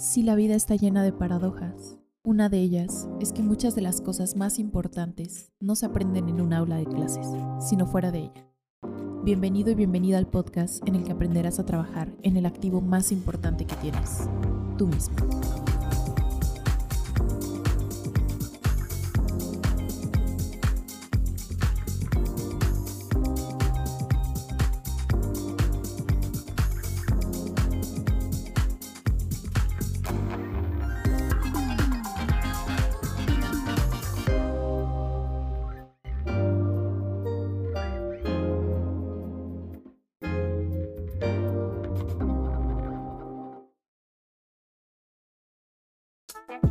Sí, la vida está llena de paradojas. Una de ellas es que muchas de las cosas más importantes no se aprenden en un aula de clases, sino fuera de ella. Bienvenido y bienvenida al podcast en el que aprenderás a trabajar en el activo más importante que tienes, tú mismo.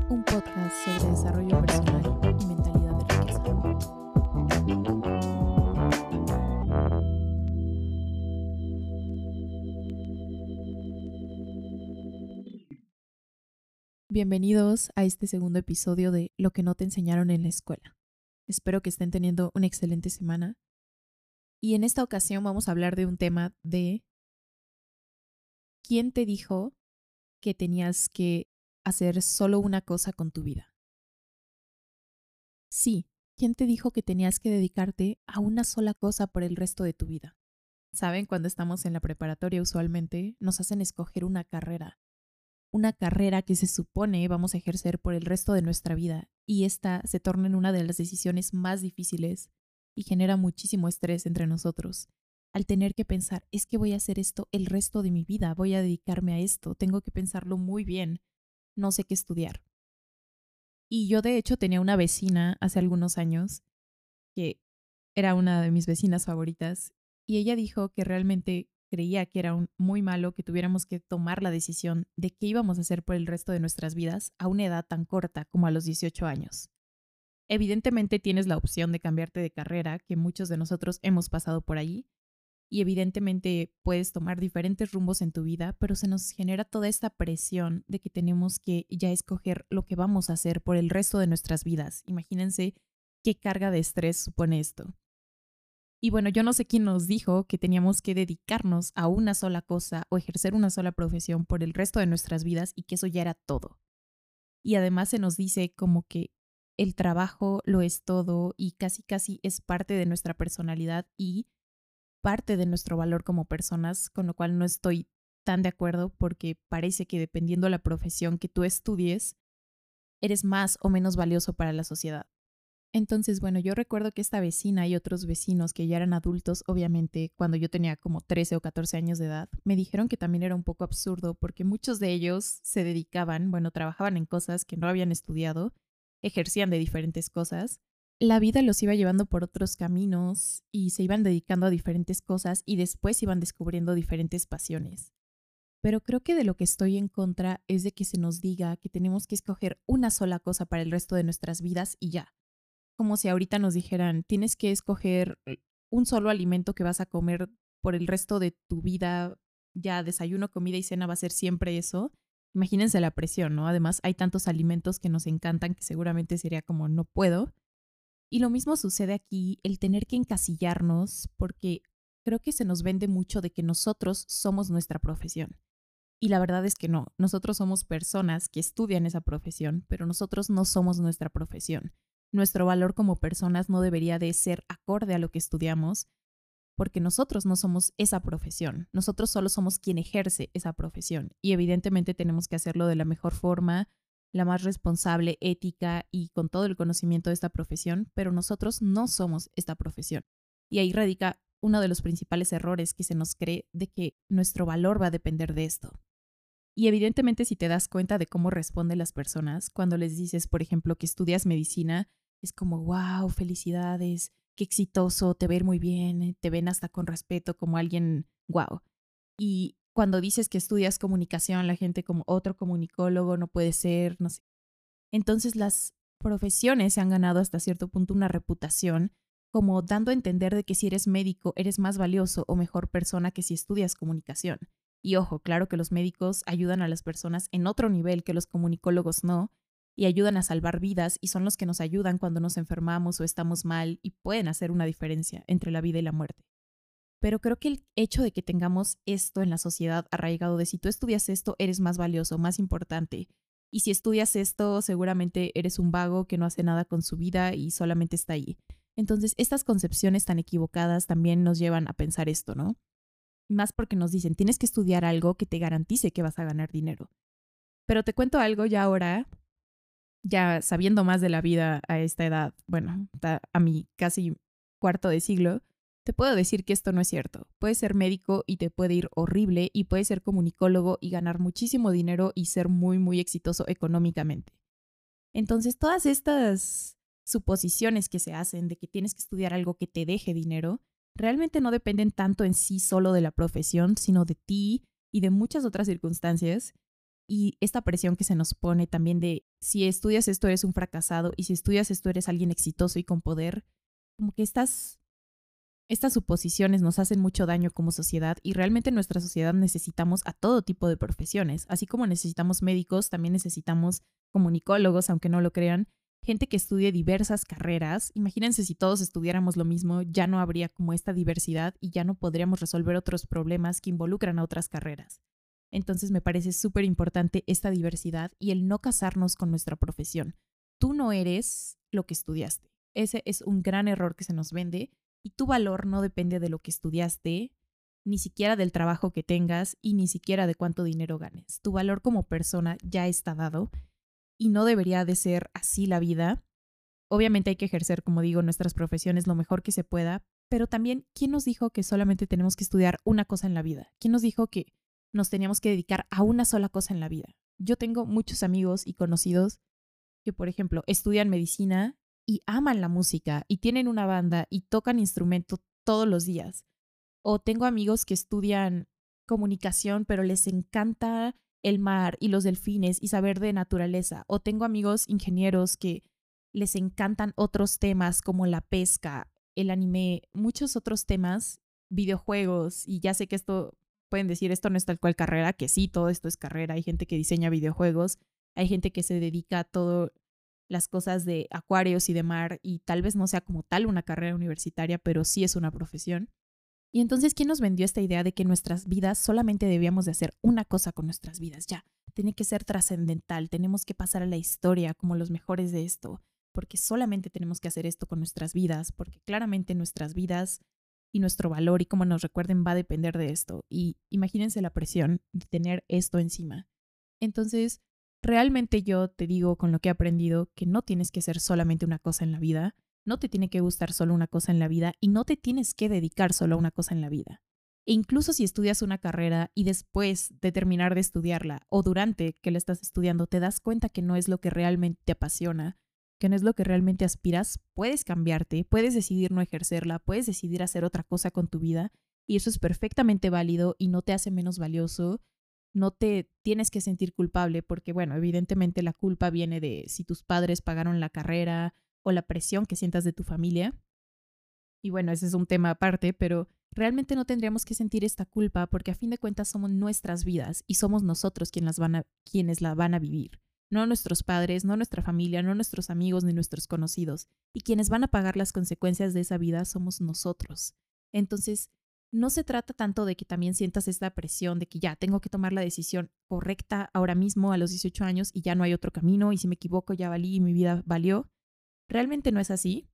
Un podcast sobre desarrollo personal y mentalidad de riqueza. Bienvenidos a este segundo episodio de Lo que no te enseñaron en la escuela. Espero que estén teniendo una excelente semana. Y en esta ocasión vamos a hablar de un tema de ¿quién te dijo que tenías que hacer solo una cosa con tu vida. Sí, ¿quién te dijo que tenías que dedicarte a una sola cosa por el resto de tu vida? Saben, cuando estamos en la preparatoria usualmente nos hacen escoger una carrera, una carrera que se supone vamos a ejercer por el resto de nuestra vida y esta se torna en una de las decisiones más difíciles y genera muchísimo estrés entre nosotros. Al tener que pensar, es que voy a hacer esto el resto de mi vida, voy a dedicarme a esto, tengo que pensarlo muy bien, no sé qué estudiar. Y yo de hecho tenía una vecina hace algunos años que era una de mis vecinas favoritas y ella dijo que realmente creía que era muy malo que tuviéramos que tomar la decisión de qué íbamos a hacer por el resto de nuestras vidas a una edad tan corta como a los 18 años. Evidentemente tienes la opción de cambiarte de carrera, que muchos de nosotros hemos pasado por allí, y evidentemente puedes tomar diferentes rumbos en tu vida, pero se nos genera toda esta presión de que tenemos que ya escoger lo que vamos a hacer por el resto de nuestras vidas. Imagínense qué carga de estrés supone esto. Y bueno, yo no sé quién nos dijo que teníamos que dedicarnos a una sola cosa o ejercer una sola profesión por el resto de nuestras vidas y que eso ya era todo. Y además se nos dice como que el trabajo lo es todo y casi casi es parte de nuestra personalidad y parte de nuestro valor como personas, con lo cual no estoy tan de acuerdo porque parece que dependiendo la profesión que tú estudies, eres más o menos valioso para la sociedad. Entonces, bueno, yo recuerdo que esta vecina y otros vecinos que ya eran adultos, obviamente, cuando yo tenía como 13 o 14 años de edad, me dijeron que también era un poco absurdo porque muchos de ellos se dedicaban, bueno, trabajaban en cosas que no habían estudiado, ejercían de diferentes cosas la vida los iba llevando por otros caminos y se iban dedicando a diferentes cosas y después iban descubriendo diferentes pasiones. Pero creo que de lo que estoy en contra es de que se nos diga que tenemos que escoger una sola cosa para el resto de nuestras vidas y ya. Como si ahorita nos dijeran, tienes que escoger un solo alimento que vas a comer por el resto de tu vida, ya desayuno, comida y cena va a ser siempre eso. Imagínense la presión, ¿no? Además, hay tantos alimentos que nos encantan que seguramente sería como no puedo. Y lo mismo sucede aquí, el tener que encasillarnos, porque creo que se nos vende mucho de que nosotros somos nuestra profesión. Y la verdad es que no, nosotros somos personas que estudian esa profesión, pero nosotros no somos nuestra profesión. Nuestro valor como personas no debería de ser acorde a lo que estudiamos, porque nosotros no somos esa profesión, nosotros solo somos quien ejerce esa profesión y evidentemente tenemos que hacerlo de la mejor forma, la más responsable, ética y con todo el conocimiento de esta profesión, pero nosotros no somos esta profesión. Y ahí radica uno de los principales errores que se nos cree de que nuestro valor va a depender de esto. Y evidentemente si te das cuenta de cómo responden las personas cuando les dices, por ejemplo, que estudias medicina, es como, wow, felicidades, qué exitoso, te ven muy bien, te ven hasta con respeto como alguien, wow. Y cuando dices que estudias comunicación, la gente como otro comunicólogo no puede ser, no sé. Entonces las profesiones se han ganado hasta cierto punto una reputación como dando a entender de que si eres médico eres más valioso o mejor persona que si estudias comunicación. Y ojo, claro que los médicos ayudan a las personas en otro nivel que los comunicólogos no, y ayudan a salvar vidas y son los que nos ayudan cuando nos enfermamos o estamos mal y pueden hacer una diferencia entre la vida y la muerte. Pero creo que el hecho de que tengamos esto en la sociedad arraigado de si tú estudias esto, eres más valioso, más importante. Y si estudias esto, seguramente eres un vago que no hace nada con su vida y solamente está ahí. Entonces, estas concepciones tan equivocadas también nos llevan a pensar esto, ¿no? Más porque nos dicen, tienes que estudiar algo que te garantice que vas a ganar dinero. Pero te cuento algo ya ahora, ya sabiendo más de la vida a esta edad, bueno, a mi casi cuarto de siglo, te puedo decir que esto no es cierto. Puedes ser médico y te puede ir horrible y puedes ser comunicólogo y ganar muchísimo dinero y ser muy, muy exitoso económicamente. Entonces, todas estas suposiciones que se hacen de que tienes que estudiar algo que te deje dinero, realmente no dependen tanto en sí solo de la profesión, sino de ti y de muchas otras circunstancias. Y esta presión que se nos pone también de si estudias esto eres un fracasado y si estudias esto eres alguien exitoso y con poder, como que estas, estas suposiciones nos hacen mucho daño como sociedad y realmente en nuestra sociedad necesitamos a todo tipo de profesiones. Así como necesitamos médicos, también necesitamos comunicólogos, aunque no lo crean, gente que estudie diversas carreras. Imagínense si todos estudiáramos lo mismo, ya no habría como esta diversidad y ya no podríamos resolver otros problemas que involucran a otras carreras. Entonces me parece súper importante esta diversidad y el no casarnos con nuestra profesión. Tú no eres lo que estudiaste. Ese es un gran error que se nos vende y tu valor no depende de lo que estudiaste, ni siquiera del trabajo que tengas y ni siquiera de cuánto dinero ganes. Tu valor como persona ya está dado y no debería de ser así la vida. Obviamente hay que ejercer, como digo, nuestras profesiones lo mejor que se pueda, pero también, ¿quién nos dijo que solamente tenemos que estudiar una cosa en la vida? ¿Quién nos dijo que nos teníamos que dedicar a una sola cosa en la vida? Yo tengo muchos amigos y conocidos que, por ejemplo, estudian medicina y aman la música y tienen una banda y tocan instrumento todos los días. O tengo amigos que estudian comunicación, pero les encanta el mar y los delfines y saber de naturaleza. O tengo amigos ingenieros que les encantan otros temas como la pesca, el anime, muchos otros temas, videojuegos. Y ya sé que esto, pueden decir, esto no es tal cual carrera, que sí, todo esto es carrera. Hay gente que diseña videojuegos, hay gente que se dedica a todo las cosas de acuarios y de mar y tal vez no sea como tal una carrera universitaria, pero sí es una profesión. Y entonces, ¿quién nos vendió esta idea de que nuestras vidas solamente debíamos de hacer una cosa con nuestras vidas? Ya, tiene que ser trascendental, tenemos que pasar a la historia como los mejores de esto, porque solamente tenemos que hacer esto con nuestras vidas, porque claramente nuestras vidas y nuestro valor y cómo nos recuerden va a depender de esto. Y imagínense la presión de tener esto encima. Entonces, realmente yo te digo con lo que he aprendido que no tienes que ser solamente una cosa en la vida, no te tiene que gustar solo una cosa en la vida y no te tienes que dedicar solo a una cosa en la vida. E incluso si estudias una carrera y después de terminar de estudiarla o durante que la estás estudiando te das cuenta que no es lo que realmente te apasiona, que no es lo que realmente aspiras, puedes cambiarte, puedes decidir no ejercerla, puedes decidir hacer otra cosa con tu vida y eso es perfectamente válido y no te hace menos valioso. No te tienes que sentir culpable porque, bueno, evidentemente la culpa viene de si tus padres pagaron la carrera o la presión que sientas de tu familia. Y bueno, ese es un tema aparte, pero realmente no tendríamos que sentir esta culpa porque a fin de cuentas somos nuestras vidas y somos nosotros quienes, las van a, quienes la van a vivir. No nuestros padres, no nuestra familia, no nuestros amigos ni nuestros conocidos. Y quienes van a pagar las consecuencias de esa vida somos nosotros. Entonces, no se trata tanto de que también sientas esta presión de que ya tengo que tomar la decisión correcta ahora mismo a los 18 años y ya no hay otro camino y si me equivoco ya valí y mi vida valió. Realmente no es así.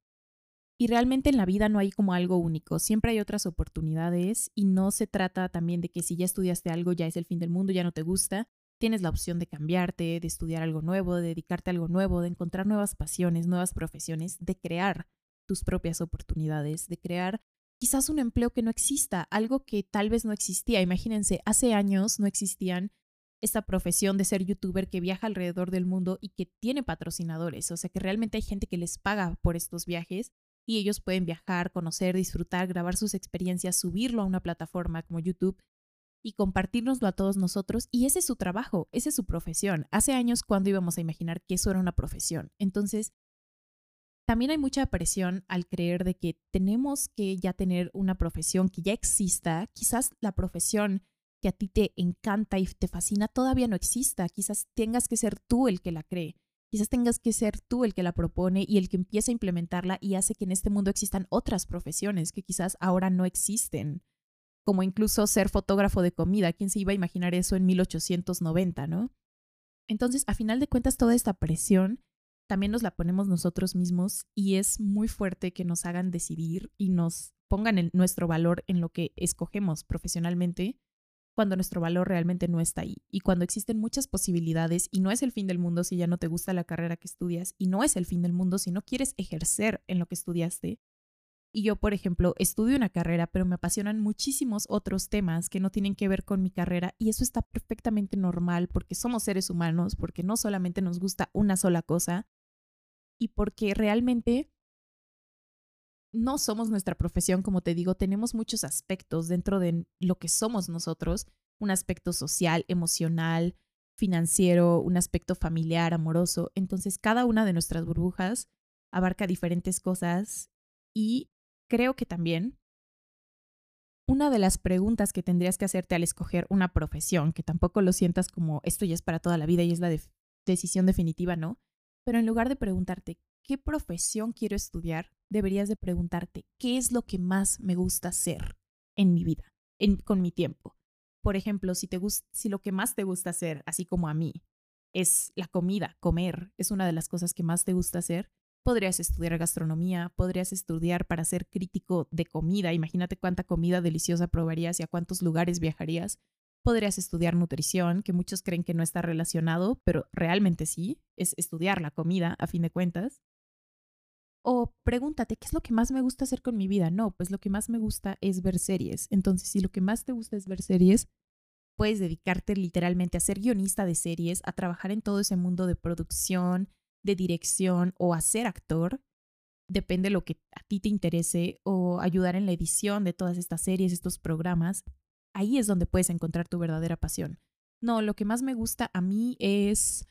Y realmente en la vida no hay como algo único, siempre hay otras oportunidades y no se trata también de que si ya estudiaste algo ya es el fin del mundo, ya no te gusta, tienes la opción de cambiarte, de estudiar algo nuevo, de dedicarte a algo nuevo, de encontrar nuevas pasiones, nuevas profesiones, de crear tus propias oportunidades, de crear quizás un empleo que no exista, algo que tal vez no existía. Imagínense, hace años no existían esta profesión de ser youtuber que viaja alrededor del mundo y que tiene patrocinadores. O sea que realmente hay gente que les paga por estos viajes y ellos pueden viajar, conocer, disfrutar, grabar sus experiencias, subirlo a una plataforma como YouTube y compartirnoslo a todos nosotros. Y ese es su trabajo, esa es su profesión. Hace años, cuando íbamos a imaginar que eso era una profesión? Entonces, también hay mucha presión al creer de que tenemos que ya tener una profesión que ya exista. Quizás la profesión que a ti te encanta y te fascina todavía no exista. Quizás tengas que ser tú el que la cree. Quizás tengas que ser tú el que la propone y el que empieza a implementarla y hace que en este mundo existan otras profesiones que quizás ahora no existen. como incluso ser fotógrafo de comida. ¿Quién se iba a imaginar eso en 1890, no? Entonces, a final de cuentas, toda esta presión también nos la ponemos nosotros mismos y es muy fuerte que nos hagan decidir y nos pongan nuestro valor en lo que escogemos profesionalmente cuando nuestro valor realmente no está ahí y cuando existen muchas posibilidades y no es el fin del mundo si ya no te gusta la carrera que estudias y no es el fin del mundo si no quieres ejercer en lo que estudiaste. Y yo, por ejemplo, estudio una carrera, pero me apasionan muchísimos otros temas que no tienen que ver con mi carrera y eso está perfectamente normal porque somos seres humanos, porque no solamente nos gusta una sola cosa y porque realmente no somos nuestra profesión, como te digo, tenemos muchos aspectos dentro de lo que somos nosotros, un aspecto social, emocional, financiero, un aspecto familiar, amoroso. Entonces, cada una de nuestras burbujas abarca diferentes cosas y creo que también una de las preguntas que tendrías que hacerte al escoger una profesión, que tampoco lo sientas como esto ya es para toda la vida y es la decisión definitiva, ¿no? Pero en lugar de preguntarte qué profesión quiero estudiar, deberías de preguntarte qué es lo que más me gusta hacer en mi vida, con mi tiempo. Por ejemplo, si, te si lo que más te gusta hacer, así como a mí, es la comida, comer, es una de las cosas que más te gusta hacer, podrías estudiar gastronomía, podrías estudiar para ser crítico de comida, imagínate cuánta comida deliciosa probarías y a cuántos lugares viajarías. Podrías estudiar nutrición, que muchos creen que no está relacionado, pero realmente sí, es estudiar la comida a fin de cuentas. O pregúntate, ¿qué es lo que más me gusta hacer con mi vida? No, pues lo que más me gusta es ver series. Entonces, si lo que más te gusta es ver series, puedes dedicarte literalmente a ser guionista de series, a trabajar en todo ese mundo de producción, de dirección o a ser actor. Depende de lo que a ti te interese o ayudar en la edición de todas estas series, estos programas. Ahí es donde puedes encontrar tu verdadera pasión. No, lo que más me gusta a mí es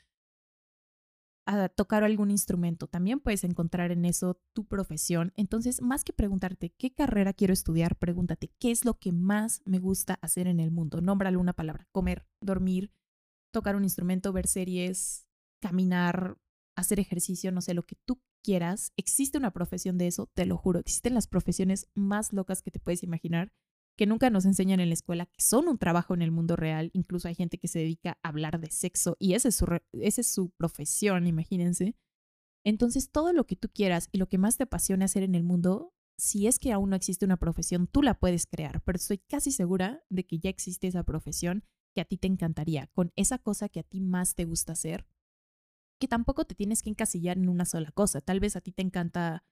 a tocar algún instrumento. También puedes encontrar en eso tu profesión. Entonces, más que preguntarte qué carrera quiero estudiar, pregúntate qué es lo que más me gusta hacer en el mundo. Nómbrale una palabra. Comer, dormir, tocar un instrumento, ver series, caminar, hacer ejercicio, no sé, lo que tú quieras. Existe una profesión de eso, te lo juro. Existen las profesiones más locas que te puedes imaginar que nunca nos enseñan en la escuela, que son un trabajo en el mundo real. Incluso hay gente que se dedica a hablar de sexo y esa es su, esa es su profesión, imagínense. Entonces, todo lo que tú quieras y lo que más te apasione hacer en el mundo, si es que aún no existe una profesión, tú la puedes crear, pero estoy casi segura de que ya existe esa profesión que a ti te encantaría, con esa cosa que a ti más te gusta hacer, que tampoco te tienes que encasillar en una sola cosa. Tal vez a ti te encanta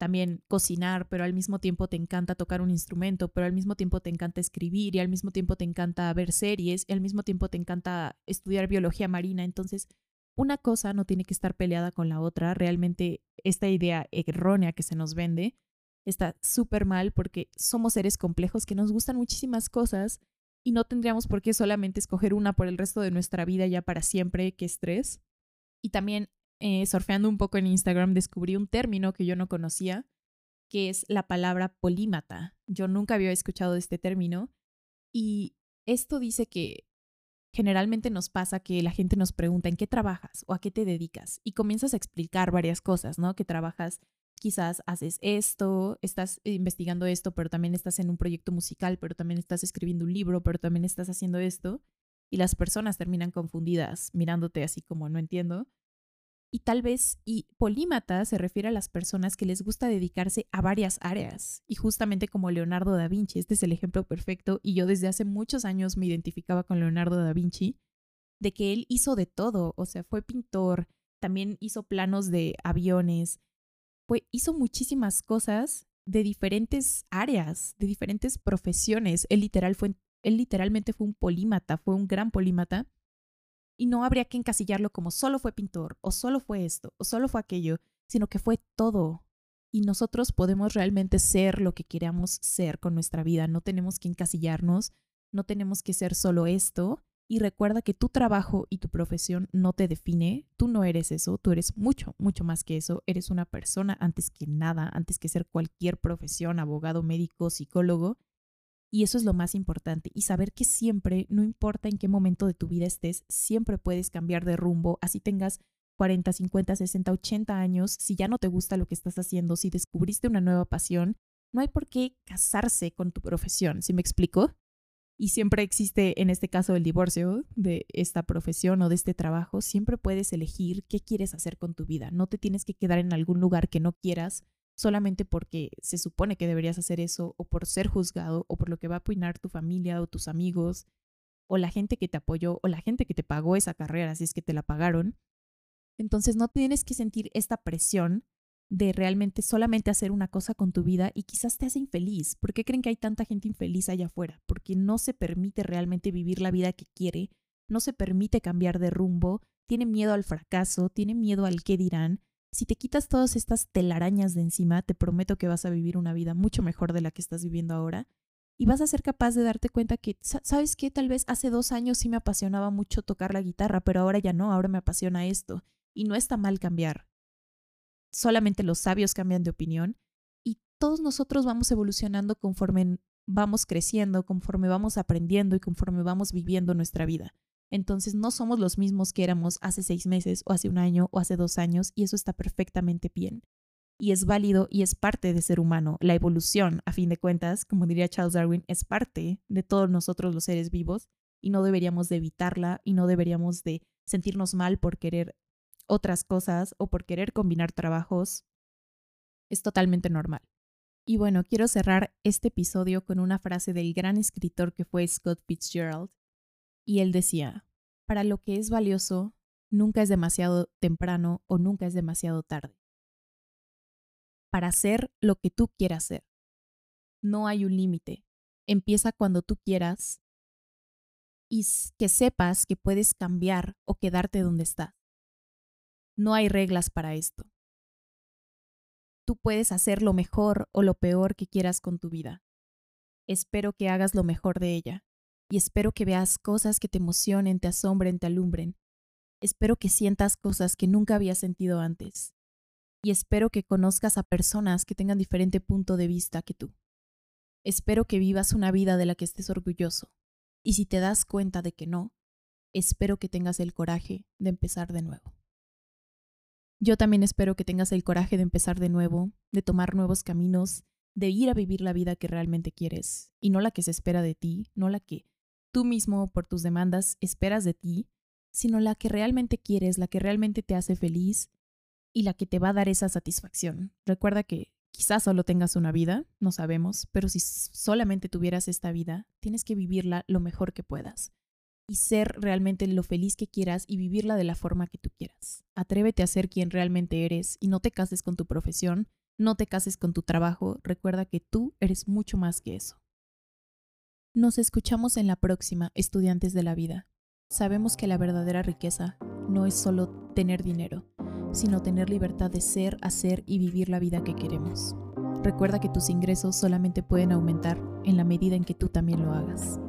también cocinar, pero al mismo tiempo te encanta tocar un instrumento, pero al mismo tiempo te encanta escribir y al mismo tiempo te encanta ver series y al mismo tiempo te encanta estudiar biología marina. Entonces, una cosa no tiene que estar peleada con la otra. Realmente esta idea errónea que se nos vende está súper mal porque somos seres complejos que nos gustan muchísimas cosas y no tendríamos por qué solamente escoger una por el resto de nuestra vida ya para siempre, que estrés. Y también eh, surfeando un poco en Instagram, descubrí un término que yo no conocía, que es la palabra polímata. Yo nunca había escuchado este término y esto dice que generalmente nos pasa que la gente nos pregunta en qué trabajas o a qué te dedicas y comienzas a explicar varias cosas, ¿no? Que trabajas, quizás haces esto, estás investigando esto, pero también estás en un proyecto musical, pero también estás escribiendo un libro, pero también estás haciendo esto y las personas terminan confundidas mirándote así como no entiendo y tal vez, y polímata se refiere a las personas que les gusta dedicarse a varias áreas. Y justamente como Leonardo da Vinci, este es el ejemplo perfecto, y yo desde hace muchos años me identificaba con Leonardo da Vinci, de que él hizo de todo, o sea, fue pintor, también hizo planos de aviones, fue, hizo muchísimas cosas de diferentes áreas, de diferentes profesiones. Él, literal fue, él literalmente fue un polímata, fue un gran polímata y no habría que encasillarlo como solo fue pintor, o solo fue esto, o solo fue aquello, sino que fue todo. Y nosotros podemos realmente ser lo que queramos ser con nuestra vida. No tenemos que encasillarnos, no tenemos que ser solo esto. Y recuerda que tu trabajo y tu profesión no te define. Tú no eres eso, tú eres mucho, mucho más que eso. Eres una persona antes que nada, antes que ser cualquier profesión, abogado, médico, psicólogo. Y eso es lo más importante. Y saber que siempre, no importa en qué momento de tu vida estés, siempre puedes cambiar de rumbo. Así tengas 40, 50, 60, 80 años, si ya no te gusta lo que estás haciendo, si descubriste una nueva pasión, No hay por qué casarse con tu profesión, ¿sí me explico? Y siempre existe, en este caso, el divorcio de esta profesión o de este trabajo. Siempre puedes elegir qué quieres hacer con tu vida. No te tienes que quedar en algún lugar que no quieras solamente porque se supone que deberías hacer eso o por ser juzgado o por lo que va a opinar tu familia o tus amigos o la gente que te apoyó o la gente que te pagó esa carrera, si es que te la pagaron. Entonces no tienes que sentir esta presión de realmente solamente hacer una cosa con tu vida y quizás te hace infeliz. ¿Por qué creen que hay tanta gente infeliz allá afuera? Porque no se permite realmente vivir la vida que quiere, no se permite cambiar de rumbo, tiene miedo al fracaso, tiene miedo al qué dirán. Si te quitas todas estas telarañas de encima, te prometo que vas a vivir una vida mucho mejor de la que estás viviendo ahora y vas a ser capaz de darte cuenta que, ¿sabes qué? Tal vez hace dos años sí me apasionaba mucho tocar la guitarra, pero ahora ya no, ahora me apasiona esto. Y no está mal cambiar. Solamente los sabios cambian de opinión y todos nosotros vamos evolucionando conforme vamos creciendo, conforme vamos aprendiendo y conforme vamos viviendo nuestra vida. Entonces no somos los mismos que éramos hace seis meses o hace un año o hace dos años y eso está perfectamente bien. Y es válido y es parte de ser humano. La evolución, a fin de cuentas, como diría Charles Darwin, es parte de todos nosotros los seres vivos y no deberíamos de evitarla y no deberíamos de sentirnos mal por querer otras cosas o por querer combinar trabajos. Es totalmente normal. Y bueno, quiero cerrar este episodio con una frase del gran escritor que fue Scott Fitzgerald. Y él decía, para lo que es valioso, nunca es demasiado temprano o nunca es demasiado tarde. Para hacer lo que tú quieras hacer. No hay un límite. Empieza cuando tú quieras y que sepas que puedes cambiar o quedarte donde estás. No hay reglas para esto. Tú puedes hacer lo mejor o lo peor que quieras con tu vida. Espero que hagas lo mejor de ella y espero que veas cosas que te emocionen, te asombren, te alumbren. Espero que sientas cosas que nunca habías sentido antes. Y espero que conozcas a personas que tengan diferente punto de vista que tú. Espero que vivas una vida de la que estés orgulloso. Y si te das cuenta de que no, espero que tengas el coraje de empezar de nuevo. Yo también espero que tengas el coraje de empezar de nuevo, de tomar nuevos caminos, de ir a vivir la vida que realmente quieres y no la que se espera de ti, no la que tú mismo por tus demandas esperas de ti, sino la que realmente quieres, la que realmente te hace feliz y la que te va a dar esa satisfacción. Recuerda que quizás solo tengas una vida, no sabemos, pero si solamente tuvieras esta vida, tienes que vivirla lo mejor que puedas y ser realmente lo feliz que quieras y vivirla de la forma que tú quieras. Atrévete a ser quien realmente eres y no te cases con tu profesión, no te cases con tu trabajo, recuerda que tú eres mucho más que eso. Nos escuchamos en la próxima, estudiantes de la vida. Sabemos que la verdadera riqueza no es solo tener dinero, sino tener libertad de ser, hacer y vivir la vida que queremos. Recuerda que tus ingresos solamente pueden aumentar en la medida en que tú también lo hagas.